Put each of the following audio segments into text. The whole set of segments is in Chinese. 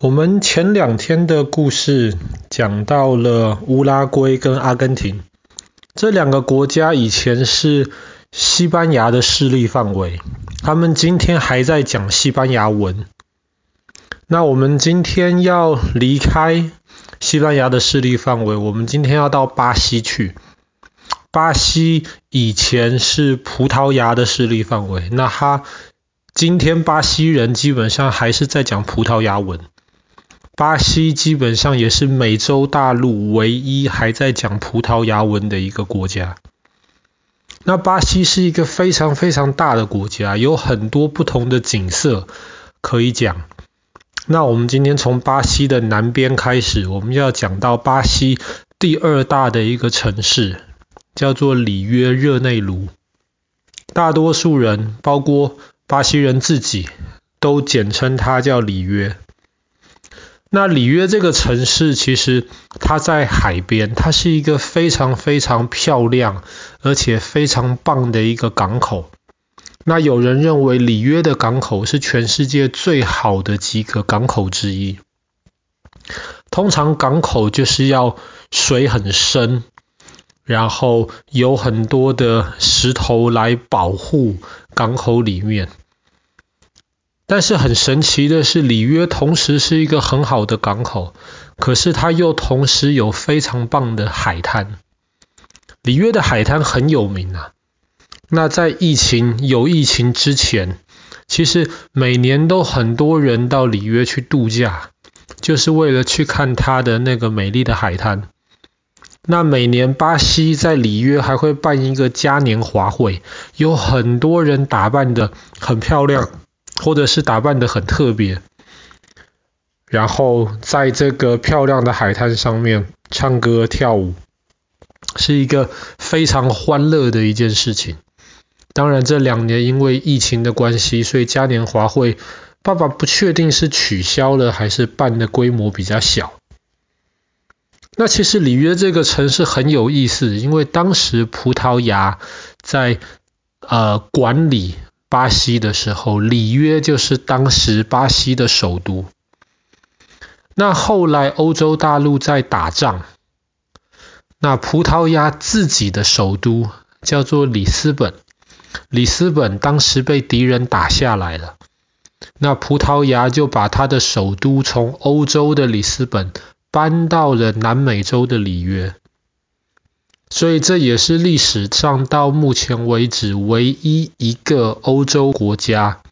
我们前两天的故事讲到了乌拉圭跟阿根廷这两个国家以前是西班牙的势力范围，他们今天还在讲西班牙文。那我们今天要离开西班牙的势力范围，我们今天要到巴西去。巴西以前是葡萄牙的势力范围，那他今天巴西人基本上还是在讲葡萄牙文。巴西基本上也是美洲大陆唯一还在讲葡萄牙文的一个国家。那巴西是一个非常非常大的国家，有很多不同的景色可以讲。那我们今天从巴西的南边开始，我们要讲到巴西第二大的一个城市，叫做里约热内卢。大多数人，包括巴西人自己，都简称它叫里约。那里约这个城市其实它在海边，它是一个非常非常漂亮而且非常棒的一个港口。那有人认为里约的港口是全世界最好的几个港口之一。通常港口就是要水很深，然后有很多的石头来保护港口里面。但是很神奇的是，里约同时是一个很好的港口，可是它又同时有非常棒的海滩。里约的海滩很有名啊。那在疫情有疫情之前，其实每年都很多人到里约去度假，就是为了去看它的那个美丽的海滩。那每年巴西在里约还会办一个嘉年华会，有很多人打扮得很漂亮。或者是打扮得很特别，然后在这个漂亮的海滩上面唱歌跳舞，是一个非常欢乐的一件事情。当然这两年因为疫情的关系，所以嘉年华会爸爸不确定是取消了还是办的规模比较小。那其实里约这个城市很有意思，因为当时葡萄牙在呃管理。巴西的时候，里约就是当时巴西的首都。那后来欧洲大陆在打仗，那葡萄牙自己的首都叫做里斯本，里斯本当时被敌人打下来了，那葡萄牙就把他的首都从欧洲的里斯本搬到了南美洲的里约。所以这也是历史上到目前为止唯一一个欧洲国家，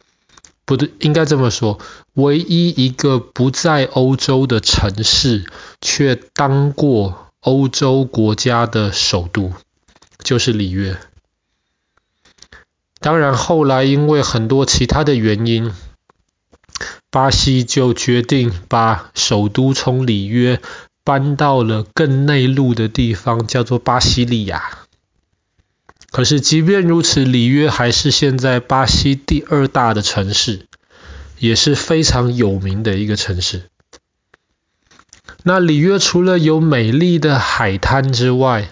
不对，应该这么说，唯一一个不在欧洲的城市，却当过欧洲国家的首都，就是里约。当然后来因为很多其他的原因，巴西就决定把首都从里约。搬到了更内陆的地方，叫做巴西利亚。可是即便如此，里约还是现在巴西第二大的城市，也是非常有名的一个城市。那里约除了有美丽的海滩之外，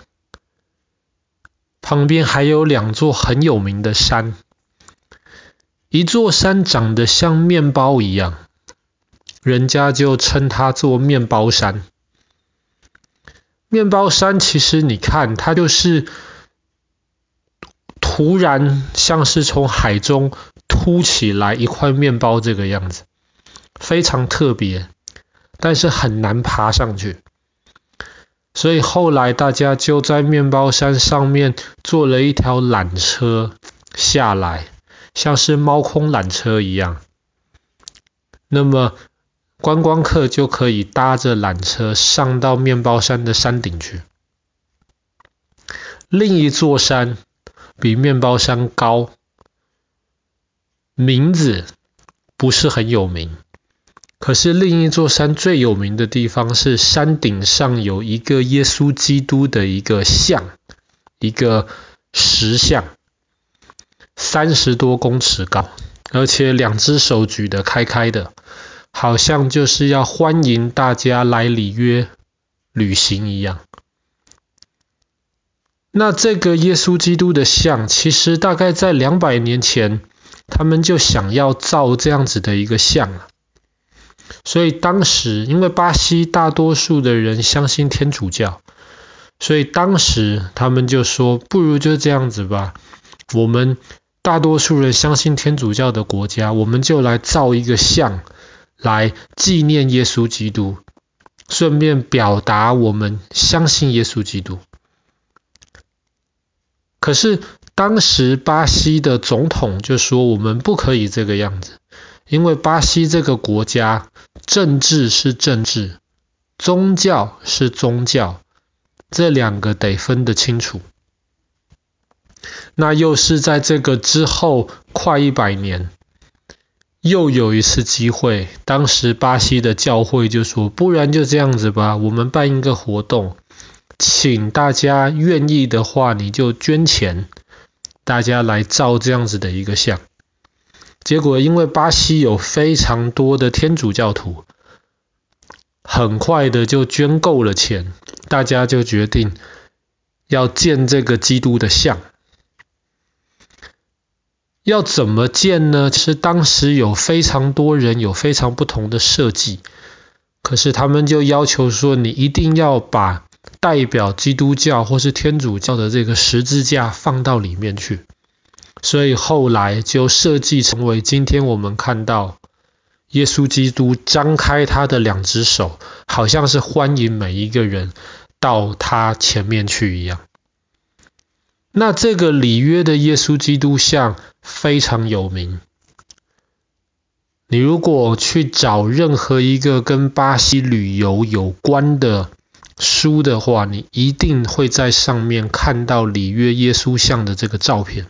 旁边还有两座很有名的山，一座山长得像面包一样，人家就称它做面包山。面包山其实你看，它就是突然像是从海中凸起来一块面包这个样子，非常特别，但是很难爬上去。所以后来大家就在面包山上面做了一条缆车下来，像是猫空缆车一样。那么观光客就可以搭着缆车上到面包山的山顶去。另一座山比面包山高，名字不是很有名。可是另一座山最有名的地方是山顶上有一个耶稣基督的一个像，一个石像，三十多公尺高，而且两只手举得开开的。好像就是要欢迎大家来里约旅行一样。那这个耶稣基督的像，其实大概在两百年前，他们就想要造这样子的一个像了。所以当时因为巴西大多数的人相信天主教，所以当时他们就说，不如就这样子吧，我们大多数人相信天主教的国家，我们就来造一个像，来纪念耶稣基督，顺便表达我们相信耶稣基督。可是当时巴西的总统就说，我们不可以这个样子，因为巴西这个国家政治是政治，宗教是宗教，这两个得分得清楚。那又是在这个之后快一百年，又有一次机会，当时巴西的教会就说，不然就这样子吧，我们办一个活动。请大家愿意的话，你就捐钱，大家来造这样子的一个像。结果因为巴西有非常多的天主教徒，很快的就捐够了钱，大家就决定要建这个基督的像。要怎么建呢？其实当时有非常多人有非常不同的设计，可是他们就要求说，你一定要把代表基督教或是天主教的这个十字架放到里面去，所以后来就设计成为今天我们看到耶稣基督张开他的两只手，好像是欢迎每一个人到他前面去一样。那这个里约的耶稣基督像非常有名，你如果去找任何一个跟巴西旅游有关的。书的话，你一定会在上面看到里约耶稣像的这个照片。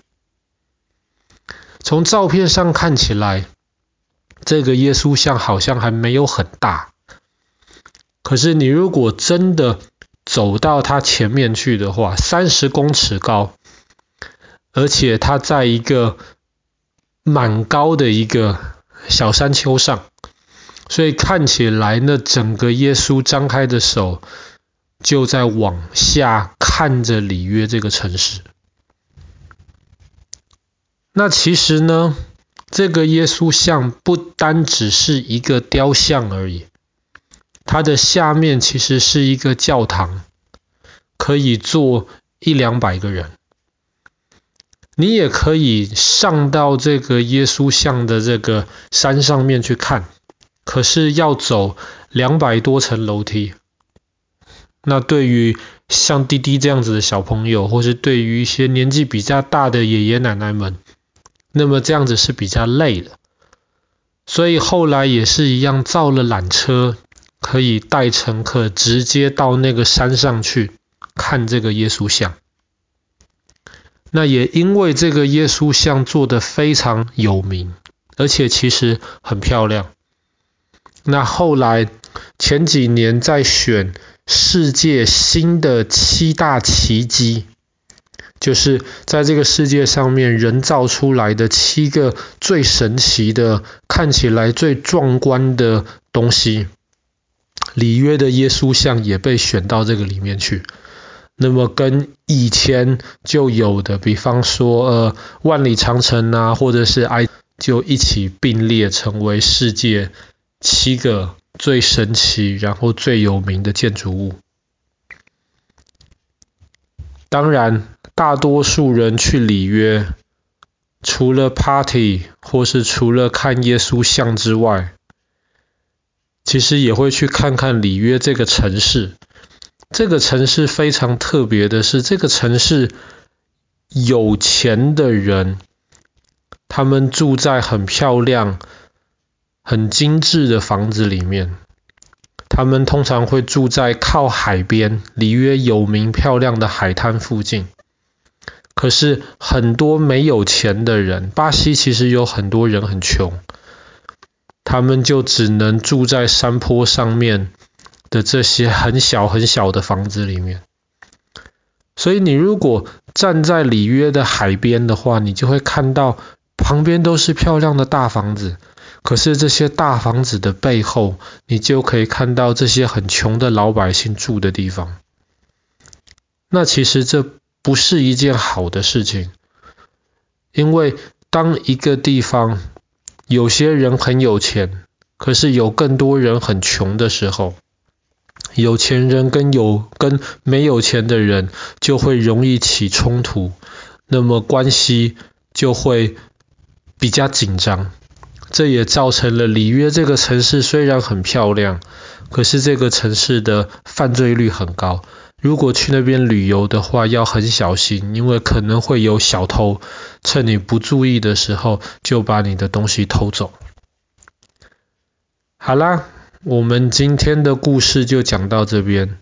从照片上看起来，这个耶稣像好像还没有很大。可是你如果真的走到它前面去的话，三十公尺高，而且它在一个蛮高的一个小山丘上，所以看起来那整个耶稣张开的手。就在往下看着里约这个城市。那其实呢，这个耶稣像不单只是一个雕像而已，它的下面其实是一个教堂，可以坐一两百个人。你也可以上到这个耶稣像的这个山上面去看，可是要走两百多层楼梯。那对于像滴滴这样子的小朋友，或是对于一些年纪比较大的爷爷奶奶们，那么这样子是比较累的。所以后来也是一样，造了缆车，可以带乘客直接到那个山上去看这个耶稣像。那也因为这个耶稣像做得非常有名，而且其实很漂亮。那后来前几年在选。世界新的七大奇迹，就是在这个世界上面人造出来的七个最神奇的、看起来最壮观的东西。里约的耶稣像也被选到这个里面去。那么跟以前就有的，比方说呃万里长城啊，或者是埃，就一起并列成为世界七个。最神奇，然后最有名的建筑物。当然，大多数人去里约，除了 party 或是除了看耶稣像之外，其实也会去看看里约这个城市。这个城市非常特别的是，这个城市有钱的人，他们住在很漂亮。很精致的房子里面，他们通常会住在靠海边、里约有名漂亮的海滩附近。可是很多没有钱的人，巴西其实有很多人很穷，他们就只能住在山坡上面的这些很小很小的房子里面。所以你如果站在里约的海边的话，你就会看到旁边都是漂亮的大房子。可是这些大房子的背后，你就可以看到这些很穷的老百姓住的地方。那其实这不是一件好的事情，因为当一个地方有些人很有钱，可是有更多人很穷的时候，有钱人跟有跟没有钱的人就会容易起冲突，那么关系就会比较紧张。这也造成了里约这个城市虽然很漂亮，可是这个城市的犯罪率很高。如果去那边旅游的话，要很小心，因为可能会有小偷趁你不注意的时候就把你的东西偷走。好啦，我们今天的故事就讲到这边。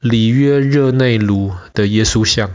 里约热内卢的耶稣像。